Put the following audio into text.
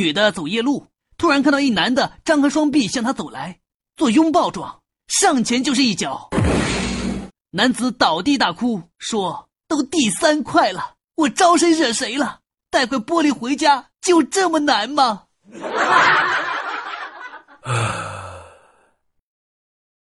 女的走夜路，突然看到一男的张开双臂向她走来，做拥抱状，上前就是一脚。男子倒地大哭，说：“都第三块了，我招谁惹谁了？带块玻璃回家就这么难吗？”